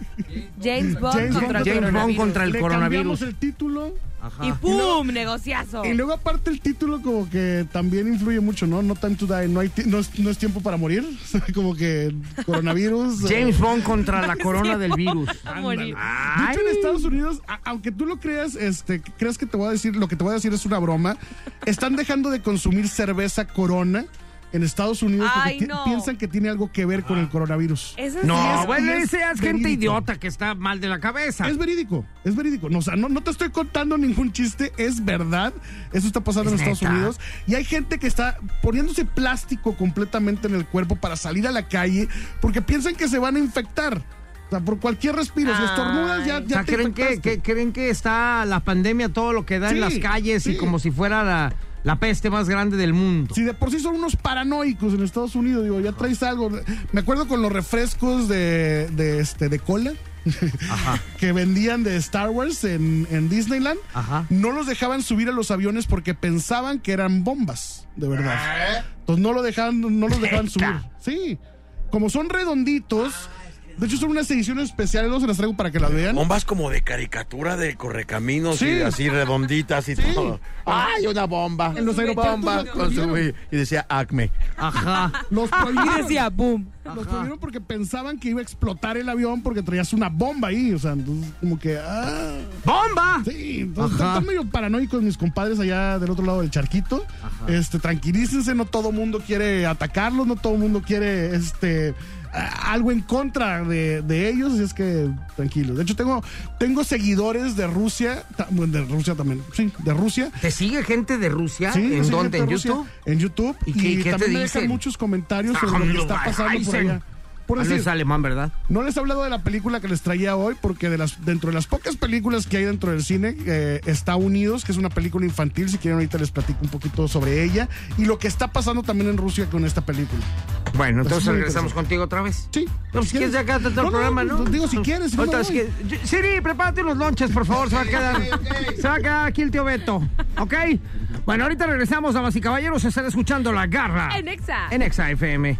James Bond James contra Bond el James Bond coronavirus. contra el le coronavirus. cambiamos el título. Ajá. Y ¡pum! negociazo. Y luego, aparte, el título, como que también influye mucho, ¿no? No time to die, no, hay no, es, no es tiempo para morir. [LAUGHS] como que coronavirus. [LAUGHS] eh, James Bond contra la [LAUGHS] corona del virus. A morir. De hecho, en Estados Unidos, aunque tú lo creas, este, creas que te voy a decir, lo que te voy a decir es una broma, están dejando de consumir cerveza Corona en Estados Unidos porque Ay, ti- no. piensan que tiene algo que ver con el coronavirus. ¿Es en No, es- bueno, es gente verídico. idiota que está mal de la cabeza. Es verídico, es verídico. No, o sea, no, no te estoy contando ningún chiste, es verdad. Eso está pasando Es en Estados. Unidos. Y hay gente que está poniéndose plástico completamente en el cuerpo para salir a la calle porque piensan que se van a infectar. O sea, por cualquier respiro. Si Ay. estornudas, ya, O ya sea, te ¿creen que, que- creen que está la pandemia todo lo que da en las calles y como si fuera la, la peste más grande del mundo? Si de por sí son unos paranoicos en Estados Unidos, digo, ya traes algo. Me acuerdo con los refrescos de, de, este, de cola. [LAUGHS] que vendían de Star Wars en, en Disneyland, Ajá. no los dejaban subir a los aviones porque pensaban que eran bombas, de verdad. Entonces no lo dejaban, no los dejaban subir. Sí. Como son redonditos, de hecho son unas ediciones especiales, no se las traigo para que las vean. Bombas como de caricatura de correcaminos Sí. y así redonditas y Sí. todo. ¡Ay, una bomba! En los prohibieron. y decía Acme. Ajá. Los Y prohibieron. decía, boom. Los prohibieron porque pensaban que iba a explotar el avión porque traías una bomba ahí. O sea, entonces como que. Ah, ¡Bomba! sí, entonces Ajá. están medio paranoicos mis compadres allá del otro lado del charquito. Este, tranquilícense, no todo mundo quiere atacarlos, no todo mundo quiere este algo en contra de, de ellos, así es que tranquilos. De hecho, tengo, tengo seguidores de Rusia, de Rusia también, sí, de Rusia. ¿Te sigue gente de Rusia? Sí, ¿En dónde? ¿En Rusia. YouTube? En YouTube. ¿Y qué- qué te también me dicen? dejan muchos comentarios sobre lo que está pasando por allá. Por Ah, no es alemán, ¿verdad? no les he hablado de la película que les traía hoy porque de las, dentro de las pocas películas que hay dentro del cine eh, está Unidos, que es una película infantil. Si quieren ahorita les platico un poquito sobre ella y lo que está pasando también en Rusia con esta película. Bueno, Pues entonces regresamos contigo otra vez. Sí. No, pues, quieres ya acá todo el programa, ¿no? Digo, si quieres, si no que- Siri, prepárate unos lonches, por favor. Se va a [LAUGHS] quedar, se va a quedar aquí el tío Beto. ¿Ok? Bueno, ahorita regresamos, damas y caballeros. Están escuchando La Garra. En Exa. En Exa FM.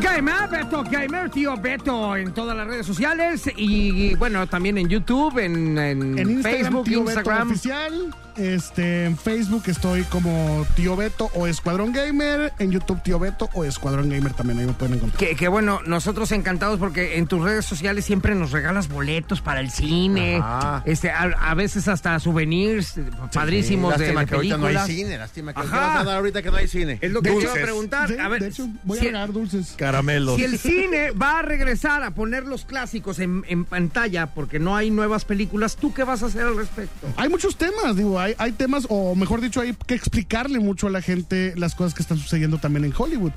Gamer, Beto Gamer, tío Beto en todas las redes sociales y, bueno, también en YouTube, en, en En Instagram, Facebook, Tío Beto Instagram. Oficial. Este, en Facebook estoy como Tío Beto o Escuadrón Gamer. En YouTube, Tío Beto o Escuadrón Gamer también. Ahí me pueden encontrar. Que, que bueno, nosotros encantados porque en tus redes sociales siempre nos regalas boletos para el cine, Ajá. este, a, a veces hasta souvenirs padrísimos de, lástima de que ahorita no hay películas. cine, lástima que Ajá. ¿qué vas a dar ahorita que no hay cine. Es lo que te iba a Dulces. preguntar. Sí, a ver, de hecho, voy a regalar dulces. Caramelos. si el [LAUGHS] cine va a regresar a poner los clásicos en, en pantalla porque no hay nuevas películas, ¿tú qué vas a hacer al respecto? Hay muchos temas, digo, hay, hay temas, o mejor dicho, hay que explicarle mucho a la gente las cosas que están sucediendo también en Hollywood.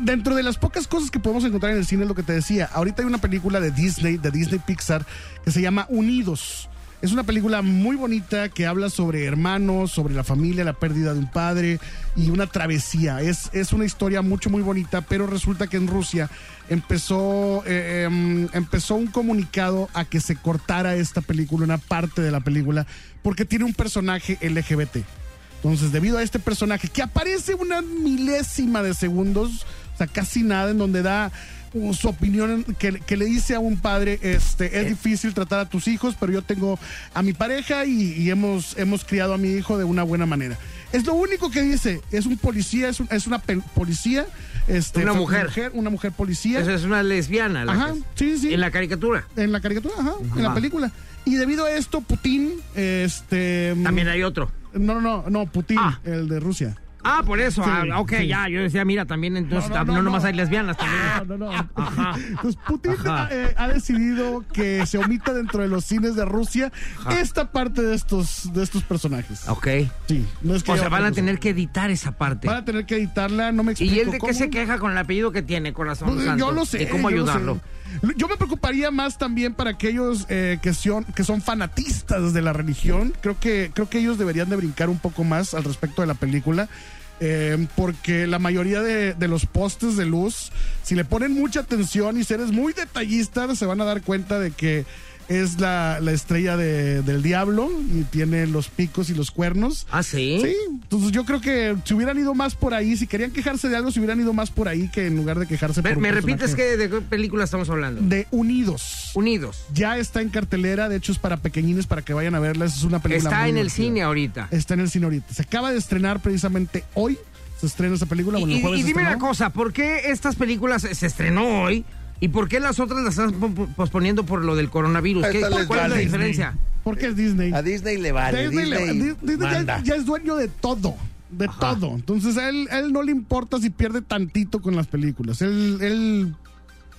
Dentro de las pocas cosas que podemos encontrar en el cine es lo que te decía. Ahorita hay una película de Disney, de Disney Pixar, que se llama Unidos. Es una película muy bonita que habla sobre hermanos, sobre la familia, la pérdida de un padre y una travesía. Es, es una historia mucho, muy bonita, pero resulta que en Rusia empezó, eh, em, empezó un comunicado a que se cortara esta película, una parte de la película, porque tiene un personaje LGBT. Entonces, debido a este personaje que aparece una milésima de segundos, o sea, casi nada, en donde da su opinión que, que le dice a un padre, este, es difícil tratar a tus hijos, pero yo tengo a mi pareja y, y hemos, hemos criado a mi hijo de una buena manera. Es lo único que dice, es un policía, es, un- es una policía. Este, Una mujer. Una mujer policía. Esa es una lesbiana. la Ajá, que- sí, sí. En la caricatura. En la caricatura, ajá, en la película. Y debido a esto, Putin, este... También hay otro. No, no, no, no, Putin, Ah. el de Rusia. Ah, por eso. Sí, ah, ok, sí. ya. Yo decía, mira, también entonces, No, no, no, no, nomás no. hay lesbianas también. No, no, no. [LAUGHS] Ajá. Entonces, Putin Ajá. eh, ha decidido que se omita dentro de los cines de Rusia esta parte de estos, de estos personajes. Ok. Sí, no es que O sea, van a tener que editar esa parte. Van a tener que editarla, no me explico ¿Y él de qué se queja con el apellido que tiene, corazón Pues, santo? yo lo sé. ¿Y cómo yo lo ayudarlo? sé. Yo me preocuparía más también para aquellos eh, que, son, que son fanatistas de la religión. Creo que, creo que ellos deberían de brincar un poco más al respecto de la película. Eh, porque la mayoría de, los postes de luz, si le ponen mucha atención y si eres muy detallista, se van a dar cuenta de que es la, la estrella de- del diablo y tiene los picos y los cuernos. ¿Ah, sí? Sí, entonces yo creo que si hubieran ido más por ahí, si querían quejarse de algo, si hubieran ido más por ahí que en lugar de quejarse ¿Me, por me repites que de qué película estamos hablando? de Unidos. Unidos. Ya está en cartelera, de hecho es para pequeñines para que vayan a verla, es una película Está muy en el cine ahorita. Está en el cine ahorita. Se acaba de estrenar precisamente hoy. Se estrena esa película, Y, bueno, el y- jueves y dime una cosa, ¿por qué estas películas se estrenó hoy y por qué las otras las están po- po- posponiendo por lo del coronavirus? ¿Qué- Esta les ¿Cuál es la diferencia? Porque es Disney. A Disney le vale. Disney, le- Disney, Di- Disney ya, manda. ya es dueño de todo. De todo. Entonces a él, a él no le importa si pierde tantito con las películas. Él, él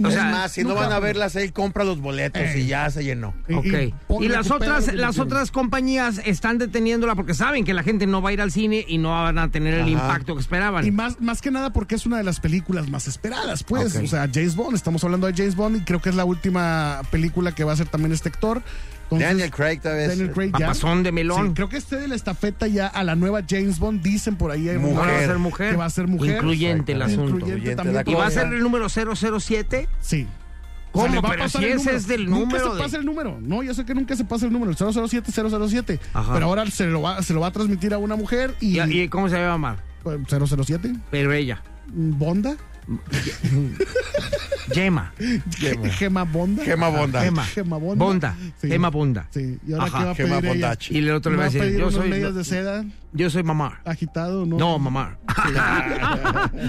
O es más, si no van a verlas, él compra los boletos Eh. y ya se llenó. y- Ok. y las otras, las tiene. otras compañías están deteniéndola porque saben que la gente no va a ir al cine y no van a tener el impacto que esperaban. Y más, más que nada porque es una de las películas más esperadas, pues. O sea, James Bond, estamos hablando de James Bond y creo que es la última película que va a hacer también este actor. Entonces, Daniel Craig tal vez. Daniel Craig ya. Papazón de melón. Sí, creo que este de la estafeta ya a la nueva James Bond, dicen por ahí. hay Mujer. rumores Va a ser mujer. Que va a ser mujer. Incluyente el asunto. Incluyente Incluyente también. la ¿Y va a ser el número 007? Sí. ¿Cómo? va a Pero pasar si el ese número. es del Nunca número se de- pasa el número. No, yo sé que nunca se pasa el número. El 007, 007. Ajá. Pero ahora se lo, va, se lo va a transmitir a una mujer y... ¿Y, y cómo se va a llamar? pues, 007. Pero ella. ¿Bonda? Yema. Gema Bonda. Gema Bonda. Gema. Gema Bonda. Bonda. Sí. Gema Bonda. Sí. ¿Y ahora Ajá, qué va a Gema pedir ella? Bondachi. Y el otro le va a decir, yo soy, medias de seda yo soy mamá. agitado? No. No, mamá. [LAUGHS]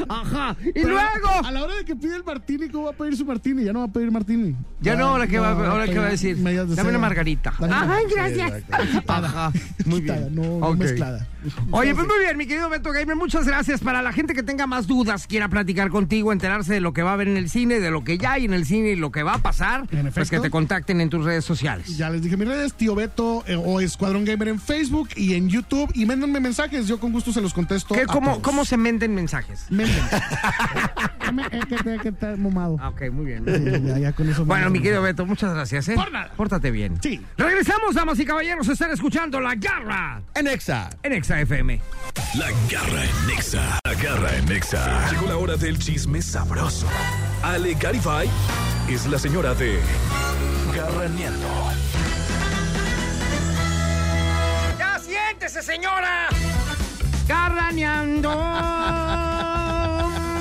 Ajá. Y Pero luego. A la hora de que pide el martini, ¿cómo va a pedir su martini? Ya no va a pedir martini. Ya no, ahora que va, no, ahora que va a pedir decir. medias de Dame una margarita. Dame Sí, gracias. Ajá. Muy Quitada, bien. No, no Ok. mezclada. Oye, pues muy bien, mi querido Beto Gamer, muchas gracias. Para la gente que tenga más dudas, quiera platicar contigo, enterarse de lo que va a haber en el cine, de lo que ya hay en el cine y lo que va a pasar, En pues efecto. que te contacten en tus redes sociales. Ya les dije mis redes, tío Beto eh, o Escuadrón Gamer en Facebook y en YouTube. Y mándenme mensajes, yo con gusto se los contesto. ¿Qué, a cómo, todos. ¿Cómo se menden mensajes? Manden. Es [LAUGHS] que está mamado. Ah, ok, muy bien. Sí, ya, ya con eso Bueno, mi querido Beto, muchas gracias, ¿eh? Por nada. Pórtate bien. Sí. Regresamos, damas y caballeros, están escuchando La Garra En Exa. en Exa FM. La garra en Nexa. La garra en Nexa. Llegó la hora del chisme sabroso. Ale Garifay es la señora de Garraneando. ¡Ya siéntese, señora! Garraneando. [LAUGHS]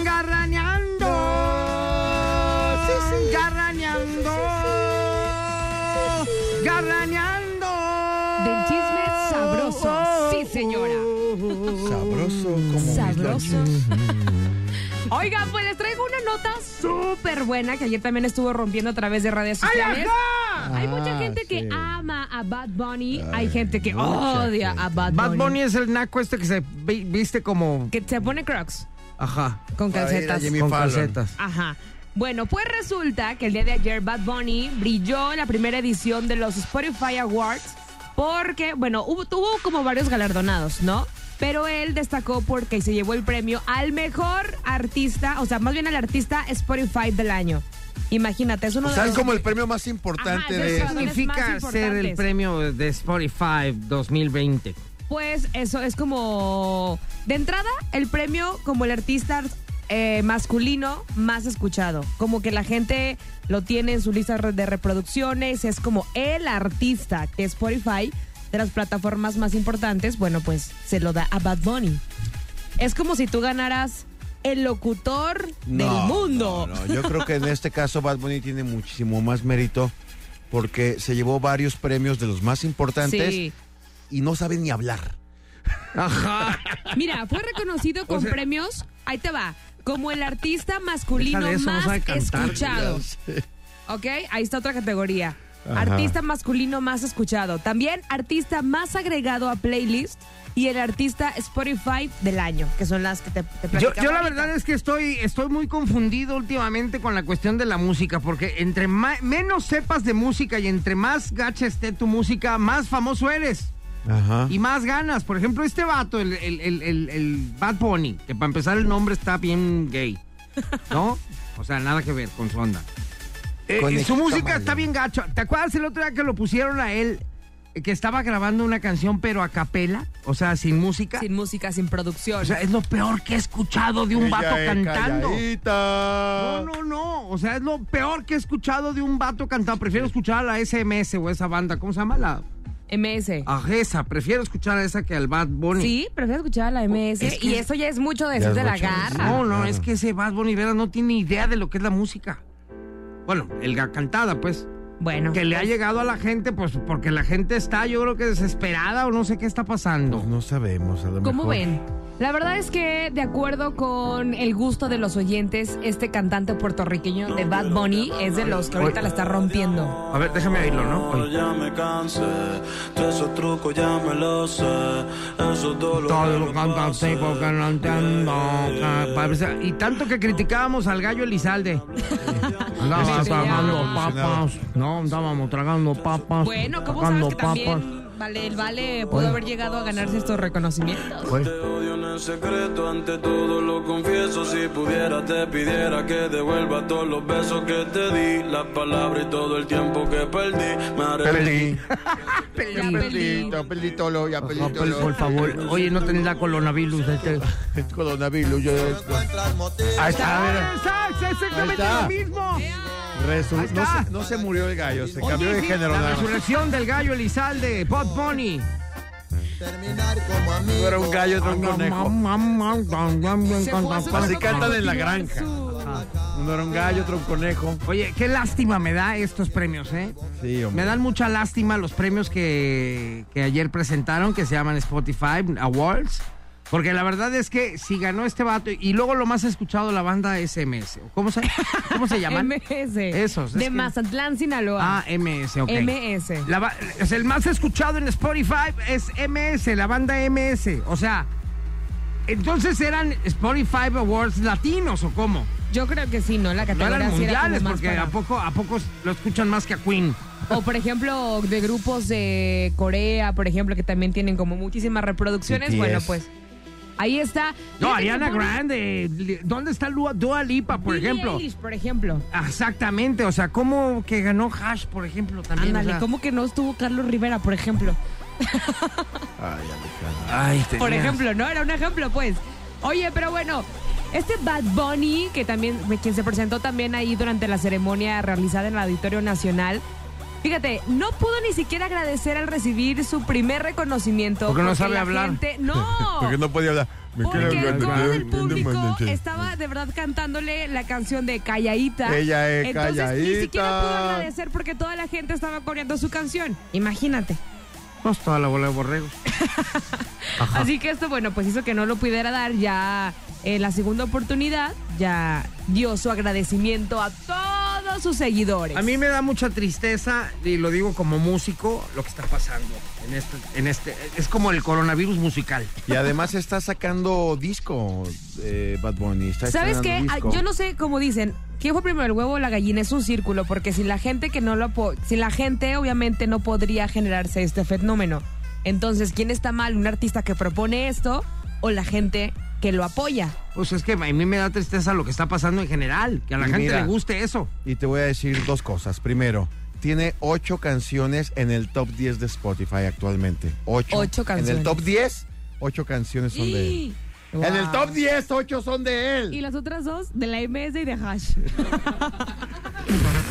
Garraneando. Garraneando. Garraneando. Del chisme sabroso. Sabroso como Sabroso. Oigan, pues les traigo una nota súper buena que ayer también estuvo rompiendo a través de redes sociales. Hay mucha Ah, gente que sí. ama a Bad Bunny, hay gente que odia gente. a Bad Bunny. Bad Bunny es el naco este que se vi- viste como. Que se pone crocs Ajá. con calcetas. Jimmy Con Fallon. calcetas. Ajá. Bueno, pues resulta que el día de ayer Bad Bunny brilló en la primera edición de los Spotify Awards porque, bueno, hubo, tuvo como varios galardonados, ¿no? Pero él destacó porque se llevó el premio al mejor artista, o sea, más bien al artista Spotify del año. Imagínate, es uno O sea, de es los... como el premio más importante Ajá, de... ¿Qué significa ser el premio de Spotify 2020? Pues eso es como, de entrada, el premio como el artista eh, masculino más escuchado. Como que la gente lo tiene en su lista de reproducciones, es como el artista que Spotify, de las plataformas más importantes, bueno, pues se lo da a Bad Bunny. Es como si tú ganaras el locutor del mundo. no, no. Yo creo que en este caso Bad Bunny tiene muchísimo más mérito porque se llevó varios premios de los más importantes Sí. y no sabe ni hablar. Ajá. Mira, fue reconocido con sea- premios, ahí te va, como el artista masculino eso, más escuchado. Ok, ahí está otra categoría. Artista masculino más escuchado. También artista más agregado a playlist y el artista Spotify del año, que son las que te, te Yo, la verdad es que estoy, estoy muy confundido últimamente con la cuestión de la música, porque entre ma- menos sepas de música y entre más gacha esté tu música, más famoso eres Ajá. y más ganas. Por ejemplo, este vato, el, el, el, el- el Bad Bunny, que para empezar el nombre está bien gay, ¿no? O sea, nada que ver con su onda. Eh, y su música está bien gacho. ¿Te acuerdas el otro día que lo pusieron a él, eh, que estaba grabando una canción pero a capela? O sea, sin música. Sin música, sin producción. O sea, es lo peor que he escuchado de un vato Ella es cantando. calladita. No, no, no. O sea, es lo peor que he escuchado de un vato cantando. Prefiero escuchar a la SMS o esa banda. ¿Cómo se llama? La MS. a esa. Prefiero escuchar a esa que al Bad Bunny. Sí, prefiero escuchar a la MS. Es que- Y eso ya es mucho decir es de la garra. No, no, es que ese Bad Bunny Vera no tiene idea de lo que es la música. Bueno, el ga- cantada, pues. Bueno. Que le ha llegado a la gente, pues porque la gente está, yo creo que desesperada o no sé qué está pasando. Pues no sabemos, a lo ¿Cómo mejor. ven? La verdad es que, de acuerdo con el gusto de los oyentes, este cantante puertorriqueño de Bad Bunny es de los que ahorita la está rompiendo. A ver, déjame oírlo, ¿no? Ya me cansé, de esos trucos ya me los sé, esos dolores Todo lo canta así porque no entiendo. que Y tanto que criticábamos al gallo Elizalde. [LAUGHS] Andaba Sí, tragando papas. No, andábamos tragando papas. Bueno, ¿cómo sabes que también vale, el Vale pudo haber llegado a ganarse estos reconocimientos? Pues, secreto, ante todo lo confieso. Si pudiera, te pidiera que devuelva todos los besos que te di, las palabras y todo el tiempo que perdí. Me. [LAUGHS] Perdí. Ya perdí, ya perdí todo, lo- ya perdí No, todo. por, favor. Oye, no tenés la coronavirus. Este. Coronavirus, yo... Ahí está. Exacto, exactamente lo mismo. Resu- no, se, no se murió el gallo, se Oye, cambió de género La nada resurrección del gallo Elizalde, Bob Bunny. No era un gallo, era un conejo. Así cantan en la granja. Uno era un gallo, otro un conejo. Oye, qué lástima me da estos premios, ¿eh? Sí, hombre. Me dan mucha lástima los premios que, que ayer presentaron, que se llaman Spotify Awards. Porque la verdad es que si ganó este vato, y luego lo más escuchado la banda SMS. ¿Cómo se, cómo se llaman? [LAUGHS] MS. Esos, es De que- Mazatlán, Sinaloa. Ah, MS, ok. MS. La sea, el más escuchado en Spotify es MS, la banda MS. O sea, entonces eran Spotify Awards latinos o cómo? Yo creo que sí, ¿no? La No categoría eran sí era como mundiales, porque para- a poco a pocos lo escuchan más que a Queen. O por ejemplo, de grupos de Corea, por ejemplo, que también tienen como muchísimas reproducciones. BTS. Bueno, pues ahí está. No, que Ariana Grande. ¿Dónde está Lua- Dua Lipa, por Billie ejemplo? Eilish, por ejemplo. Exactamente, o sea, ¿cómo que ganó Hash, por ejemplo, también? Ándale, o sea? ¿cómo que no estuvo Carlos Rivera, por ejemplo? Ay, Alejandro. Ay, Por tenías- ejemplo, ¿no? Era un ejemplo, pues. Oye, pero bueno, este Bad Bunny, que también, quien se presentó también ahí durante la ceremonia realizada en el Auditorio Nacional, fíjate, no pudo ni siquiera agradecer al recibir su primer reconocimiento. Porque no sabe la hablar. gente- [LAUGHS] no. Porque no podía hablar. Me Porque me todo el público estaba de verdad cantándole la canción de Calladita. Ella es Entonces ni siquiera pudo agradecer porque toda la gente estaba coreando su canción. Imagínate. Pues toda la bola de borregos. [LAUGHS] Así que esto, bueno, pues hizo que no lo pudiera dar ya en la segunda oportunidad. Ya dio su agradecimiento a todos sus seguidores. A mí me da mucha tristeza, y lo digo como músico, lo que está pasando en este, en este, es como el coronavirus musical. Y además está sacando disco, eh, Bad Bunny. Está ¿Sabes qué? disco. Yo no sé cómo dicen. ¿Quién fue primero el huevo o la gallina? Es un círculo, porque si la gente que no lo apo- si la gente obviamente no podría generarse este fenómeno. Entonces, ¿quién está mal? ¿Un artista que propone esto o la gente que lo apoya? Pues es que a mí me da tristeza lo que está pasando en general, que a la Y gente mira. le guste eso. Y te voy a decir dos cosas. Primero, tiene ocho canciones en el top 10 de Spotify actualmente. Ocho. Ocho En canciones. el top 10, ocho canciones son de él. [GASPS] Wow. En el top 10, ocho son de Y él. las otras dos de la MS y de Hash.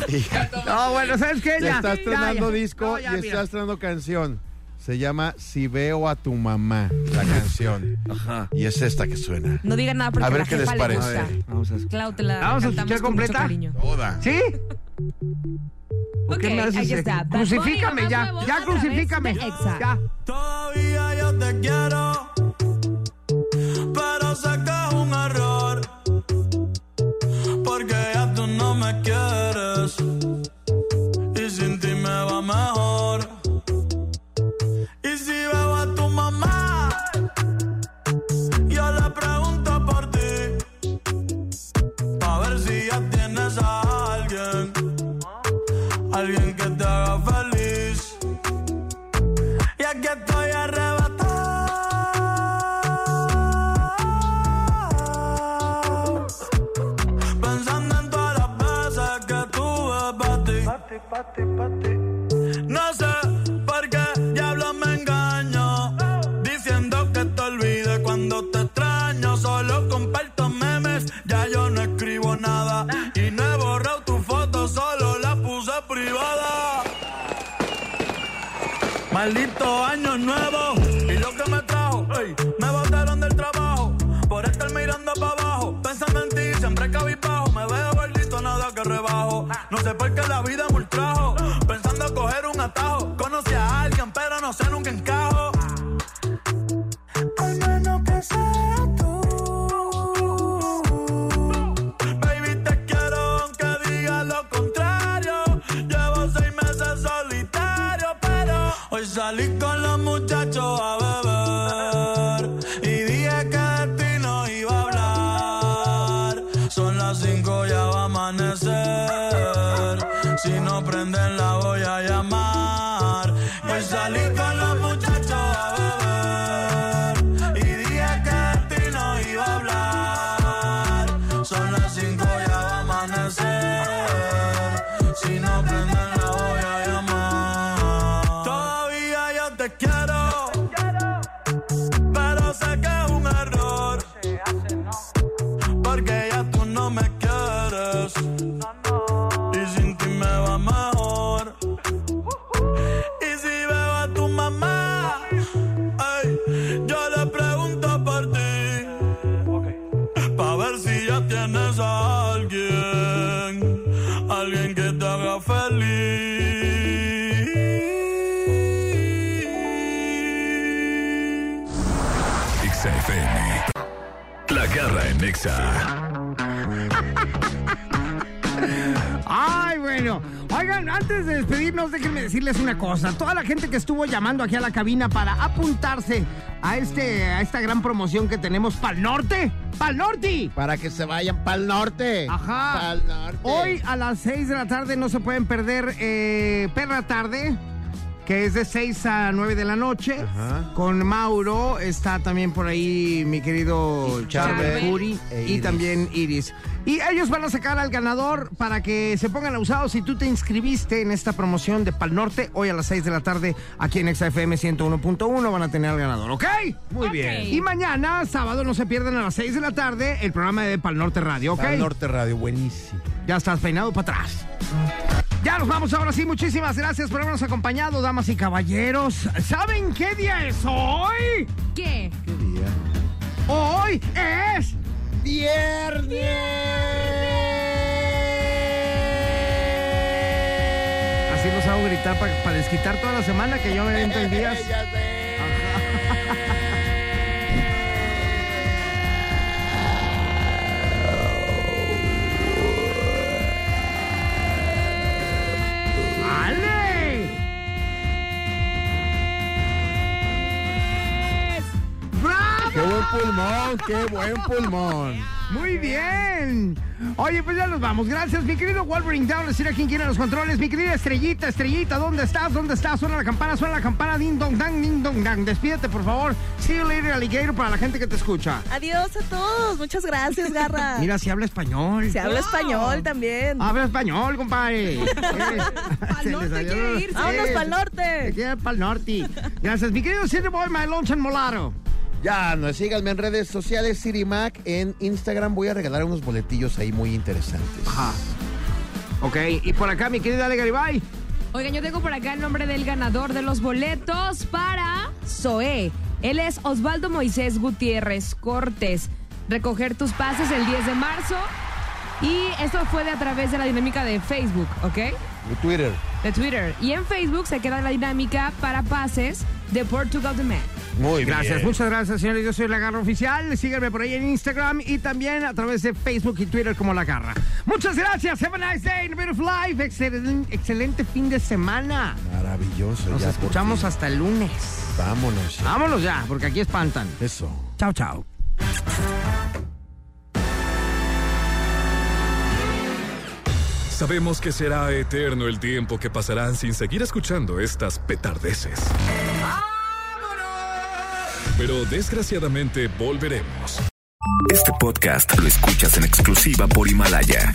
Y [LAUGHS] No, bueno, ¿sabes qué? ya Ya, está estrenando disco No, ya, y mira. está estrenando canción. Se llama Si veo a tu mamá, la canción. Ajá. Y es esta que suena. No digan nada porque A ver la qué jefa les le parece. gusta. A ver, Vamos a escuchar. Clau, te la ¿Vamos a escuchar con mucho completa? cariño. Toda. ¿Sí? ¿Por qué Ok, me haces ahí está. Bad Crucifícame ya, nuevo, ya otra vez crucifícame. de Exa. Ya. Todavía yo te quiero, para ti. No sé por qué diablo me engaño. Diciendo que te olvide cuando te extraño. Solo comparto memes, ya yo no escribo nada. Y no he borrado tu foto, solo la puse privada. Maldito no sé por qué la vida me ultrajo, pensando coger un atajo, conocí a alguien pero no sé nunca encajo. Ay, bueno. Oigan, antes de despedirnos, déjenme decirles una cosa. Toda la gente que estuvo llamando aquí a la cabina para apuntarse a este a esta gran promoción que tenemos Pal Norte. Pal Norte. Para que se vayan para el norte. Ajá. Pa'l norte. Hoy a las 6 de la tarde no se pueden perder eh, Perra Tarde, que es de 6 a 9 de la noche. Ajá. Con Mauro está también por ahí mi querido Charbel Curi e y también Iris. Y ellos van a sacar al ganador para que se pongan usados si tú te inscribiste en esta promoción de Pal Norte hoy a las 6 de la tarde aquí en XFM 101.1 van a tener al ganador, ¿ok? Muy bien. Y mañana, sábado, no se pierdan a las 6 de la tarde el programa de Pal Norte Radio, ¿ok? Pa'l norte radio, buenísimo. Ya estás peinado para atrás. Ya nos vamos ahora sí. Muchísimas gracias por habernos acompañado, damas y caballeros. ¿Saben qué día es hoy? ¿Qué? ¿Qué día? Hoy es Así los hago gritar para desquitar toda la semana que yo me vento en días. [LAUGHS] Ya sé. Pulmón! ¡Qué buen pulmón! Muy bien. Oye, pues ya nos vamos. Gracias, mi querido Wolverine Down. Decir a quien quiera los controles. Mi querida Estrellita, Estrellita, ¿dónde estás? ¿Dónde estás? Suena la campana, suena la campana. Ding dong dang, ding dong dang. Despídete, por favor. See you later, alligator, para la gente que te escucha. Adiós a todos. Muchas gracias, Garra. [LAUGHS] Mira, si habla español. Se habla español también. Habla español, compadre. Le norte quiere irse. Vámonos Sí, pa'l norte. se quiere pa'l norte. Gracias, mi querido City Boy, my lonesome molaro. Ya, no, síganme en redes sociales, Siri Mac. En Instagram voy a regalar unos boletillos ahí muy interesantes. Ajá. Ok, y por acá, mi querida Ale Garibay. Oigan, yo tengo por acá el nombre del ganador de los boletos para Zoé. Él es Osvaldo Moisés Gutiérrez Cortés. Recoger tus pases el 10 de marzo. Y esto fue de a través de la dinámica de Facebook, ¿ok? Mi Twitter. De Twitter. Y en Facebook se queda la dinámica para pases de Portugal The Man. Muy Gracias, bien. muchas gracias, señores. Yo soy La Garra Oficial. Síganme por ahí en Instagram y también a través de Facebook y Twitter como La Garra. Muchas gracias. Have a nice day in a beautiful life. Excelente, excelente fin de semana. Maravilloso. Nos ya escuchamos hasta el lunes. Vámonos. Vámonos ya, porque aquí espantan. Eso. Chao, chao. Sabemos que será eterno el tiempo que pasarán sin seguir escuchando estas petardeces. Pero desgraciadamente volveremos. Este podcast lo escuchas en exclusiva por Himalaya.